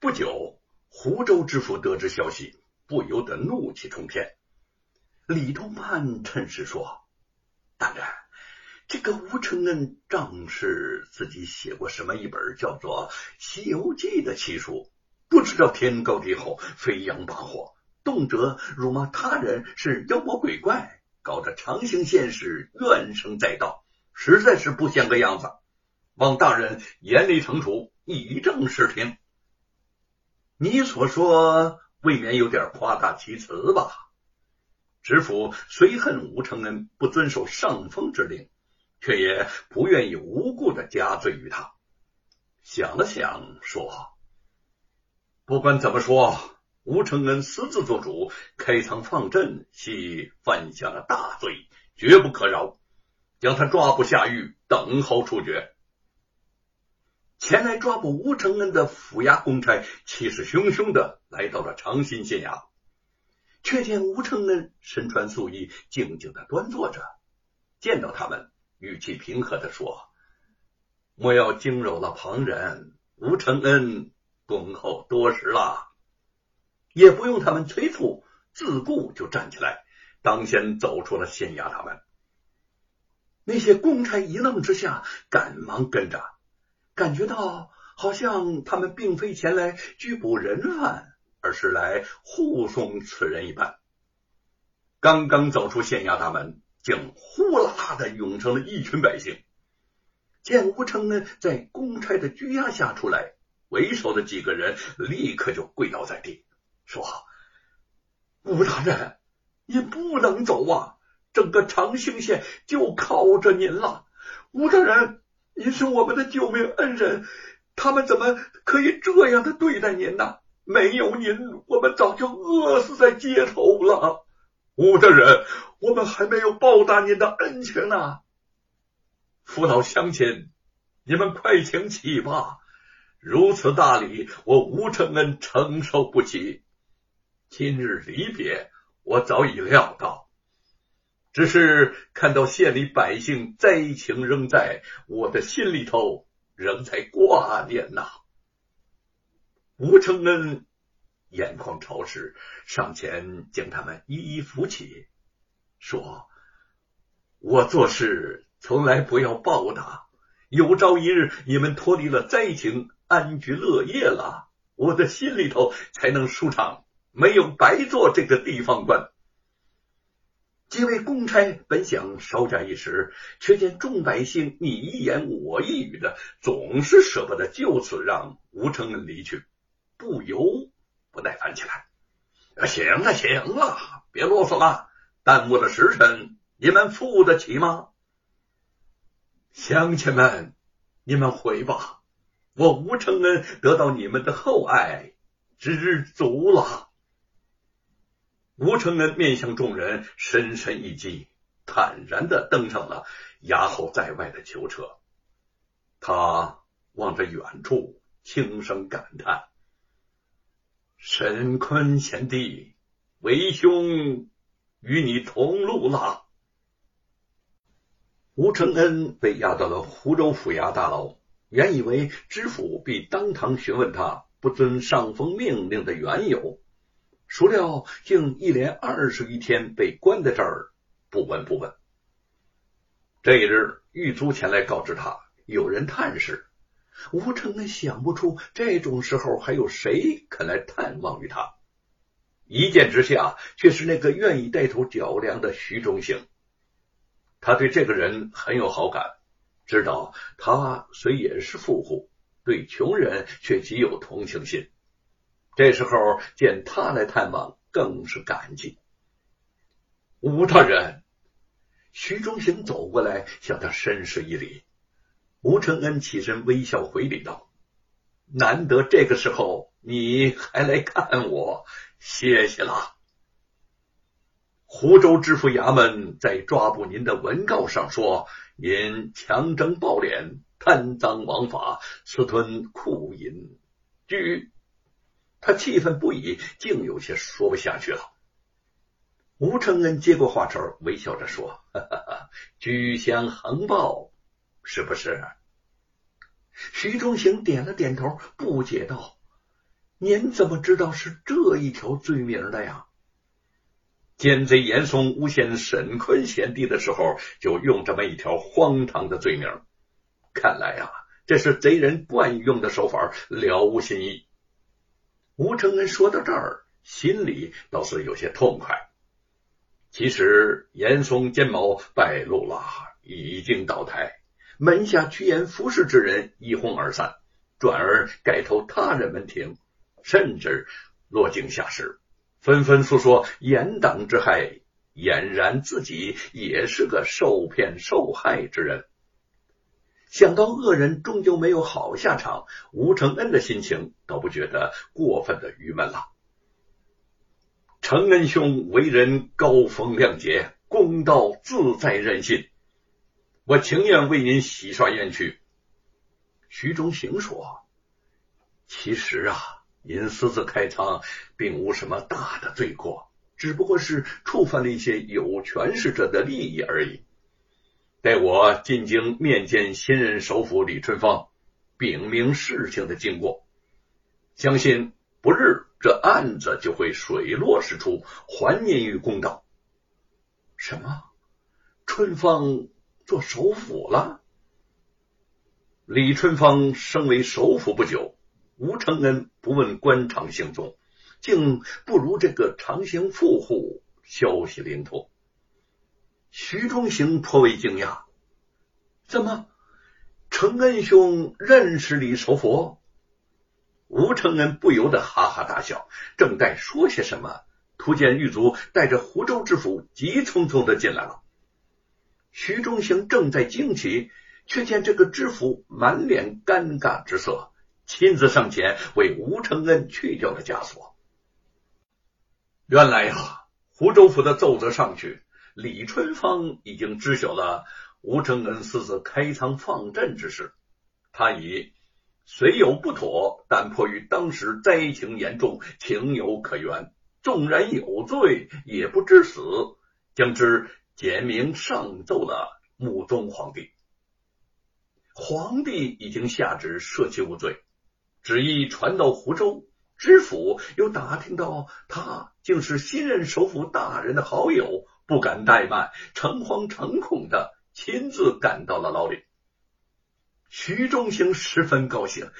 不久，湖州知府得知消息，不由得怒气冲天。李通判趁势说：“大人，这个吴承恩仗是自己写过什么一本叫做《西游记》的奇书，不知道天高地厚，飞扬跋扈，动辄辱骂他人是妖魔鬼怪，搞得长兴县是怨声载道，实在是不像个样子。望大人严厉惩处，以正视听。你所说未免有点夸大其词吧？”知府虽恨吴承恩不遵守上峰之令，却也不愿意无故的加罪于他。想了想，说：“不管怎么说，吴承恩私自做主，开仓放赈，系犯下了大罪，绝不可饶。将他抓捕下狱，等候处决。”前来抓捕吴承恩的府衙公差气势汹汹的来到了长兴县衙。却见吴承恩身穿素衣，静静的端坐着。见到他们，语气平和的说：“莫要惊扰了旁人，吴承恩恭候多时了。”也不用他们催促，自顾就站起来，当先走出了县衙大门。那些公差一愣之下，赶忙跟着，感觉到好像他们并非前来拘捕人犯。而是来护送此人一般。刚刚走出县衙大门，竟呼啦啦的涌成了一群百姓。见吴承恩在公差的拘押下出来，为首的几个人立刻就跪倒在地，说：“吴大人，你不能走啊！整个长兴县就靠着您了。吴大人，您是我们的救命恩人，他们怎么可以这样的对待您呢？”没有您，我们早就饿死在街头了。吴大人，我们还没有报答您的恩情呢。父老乡亲，你们快请起吧。如此大礼，我吴承恩承受不起。今日离别，我早已料到，只是看到县里百姓灾情仍在，我的心里头仍在挂念呐。吴承恩眼眶潮湿，上前将他们一一扶起，说：“我做事从来不要报答，有朝一日你们脱离了灾情，安居乐业了，我的心里头才能舒畅，没有白做这个地方官。”几位公差本想稍假一时，却见众百姓你一言我一语的，总是舍不得就此让吴承恩离去。不由不耐烦起来。行了，行了，别啰嗦了，耽误了时辰，你们付得起吗？乡亲们，你们回吧，我吴承恩得到你们的厚爱，知足了。吴承恩面向众人，深深一击，坦然的登上了押后在外的囚车。他望着远处，轻声感叹。沈坤贤弟，为兄与你同路了。吴承恩被押到了湖州府衙大牢，原以为知府必当堂询问他不遵上峰命令的缘由，孰料竟一连二十余天被关在这儿，不闻不问。这一日，玉珠前来告知他，有人探视。吴承恩想不出这种时候还有谁肯来探望于他，一见之下却是那个愿意带头脚粮的徐忠行。他对这个人很有好感，知道他虽也是富户，对穷人却极有同情心。这时候见他来探望，更是感激。吴大人，徐忠行走过来向他深施一礼。吴承恩起身微笑回礼道：“难得这个时候你还来看我，谢谢了。”湖州知府衙门在抓捕您的文告上说，您强征暴敛、贪赃枉法、私吞库银，据他气愤不已，竟有些说不下去了。吴承恩接过话茬，微笑着说：“哈哈哈，居相横暴。”是不是？徐忠行点了点头，不解道：“您怎么知道是这一条罪名的呀？奸贼严嵩诬陷沈坤贤弟的时候，就用这么一条荒唐的罪名。看来呀，这是贼人惯用的手法，了无新意。吴承恩说到这儿，心里倒是有些痛快。其实严嵩奸谋败露了，已经倒台，门下趋炎附势之人一哄而散，转而改投他人门庭，甚至落井下石。纷纷诉说严党之害，俨然自己也是个受骗受害之人。想到恶人终究没有好下场，吴承恩的心情倒不觉得过分的郁闷了。承恩兄为人高风亮节，公道自在人心，我情愿为您洗刷冤屈。徐忠行说：“其实啊。”您私自开仓，并无什么大的罪过，只不过是触犯了一些有权势者的利益而已。待我进京面见新任首辅李春芳，禀明事情的经过，相信不日这案子就会水落石出，还您于公道。什么？春芳做首辅了？李春芳升为首辅不久。吴承恩不问官场行踪，竟不如这个长兴富户消息灵通。徐忠行颇为惊讶：“怎么，承恩兄认识李守佛？”吴承恩不由得哈哈大笑，正待说些什么，突见狱卒带着湖州知府急匆匆的进来了。徐忠行正在惊奇，却见这个知府满脸尴尬之色。亲自上前为吴承恩去掉了枷锁。原来呀，湖州府的奏折上去，李春芳已经知晓了吴承恩私自开仓放赈之事。他以虽有不妥，但迫于当时灾情严重，情有可原，纵然有罪，也不致死，将之简明上奏了穆宗皇帝。皇帝已经下旨赦其无罪。旨意传到湖州，知府又打听到他竟是新任首府大人的好友，不敢怠慢，诚惶诚恐的亲自赶到了牢里。徐忠行十分高兴，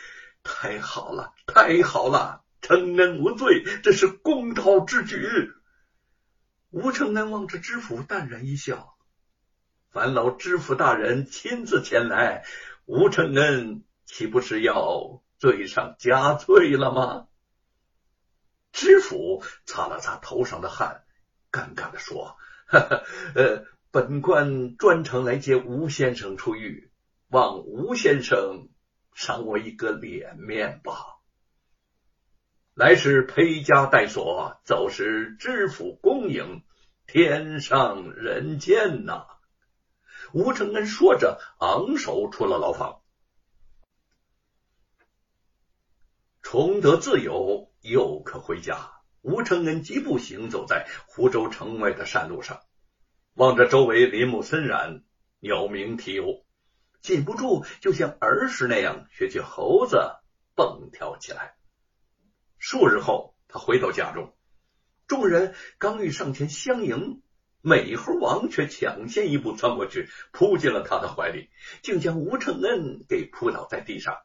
太好了，太好了，承恩无罪，这是公道之举。吴承恩望着知府，淡然一笑：“烦劳知府大人亲自前来，吴承恩岂不是要？”罪上加罪了吗？知府擦了擦头上的汗，尴尬的说：“ 呃，本官专程来接吴先生出狱，望吴先生赏我一个脸面吧。来时披枷带锁，走时知府恭迎，天上人间呐！”吴承恩说着，昂首出了牢房。重得自由，又可回家。吴承恩疾步行走在湖州城外的山路上，望着周围林木森然，鸟鸣啼游，禁不住就像儿时那样学起猴子蹦跳起来。数日后，他回到家中，众人刚欲上前相迎，美猴王却抢先一步窜过去，扑进了他的怀里，竟将吴承恩给扑倒在地上。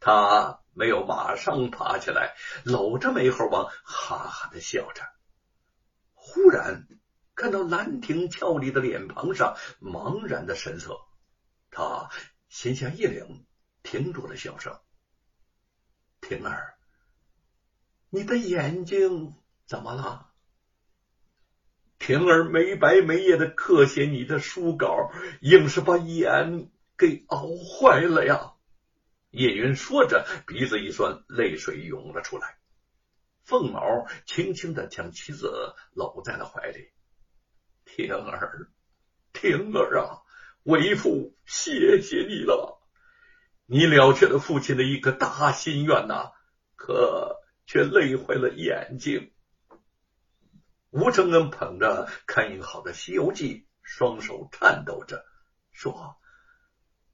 他。没有马上爬起来，搂着美猴王，哈哈的笑着。忽然看到兰亭俏丽的脸庞上茫然的神色，他心下一凛，停住了笑声。婷儿，你的眼睛怎么了？婷儿没白没夜的刻写你的书稿，硬是把眼给熬坏了呀。叶云说着，鼻子一酸，泪水涌了出来。凤毛轻轻的将妻子搂在了怀里：“婷儿，婷儿啊，为父谢谢你了，你了却了父亲的一个大心愿呐，可却累坏了眼睛。”吴承恩捧着看印好的《西游记》，双手颤抖着说：“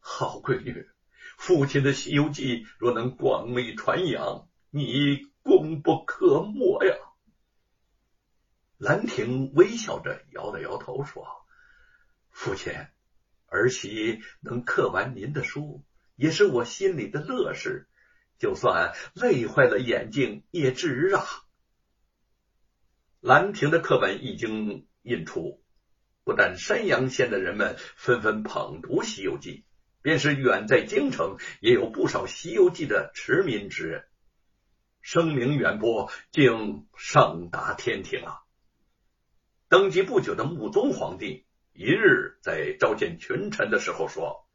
好闺女。”父亲的《西游记》若能广为传扬，你功不可没呀。兰亭微笑着摇了摇头说：“父亲，儿媳能刻完您的书，也是我心里的乐事，就算累坏了眼睛也值啊。”兰亭的课本已经印出，不但山阳县的人们纷纷捧读《西游记》，便是远在京城，也有不少《西游记》的驰名之人，声名远播，竟上达天庭啊！登基不久的穆宗皇帝一日在召见群臣的时候说：“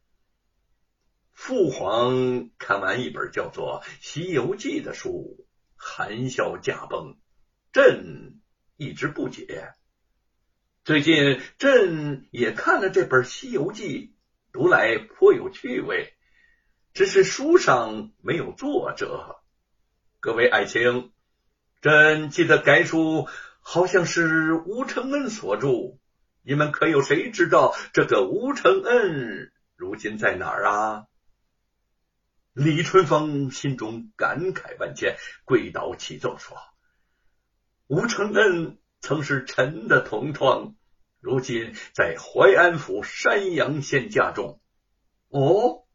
父皇看完一本叫做《西游记》的书，含笑驾崩。朕一直不解。最近朕也看了这本《西游记》，读来颇有趣味，只是书上没有作者。各位爱卿，朕记得该书。”好像是吴承恩所著，你们可有谁知道这个吴承恩如今在哪儿啊？李春风心中感慨万千，跪倒启奏说：“吴承恩曾是臣的同窗，如今在淮安府山阳县家中。哦，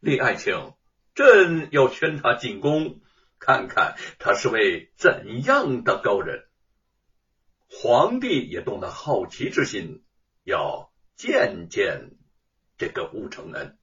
李爱卿，朕要劝他进宫，看看他是位怎样的高人。”皇帝也动了好奇之心，要见见这个吴承恩。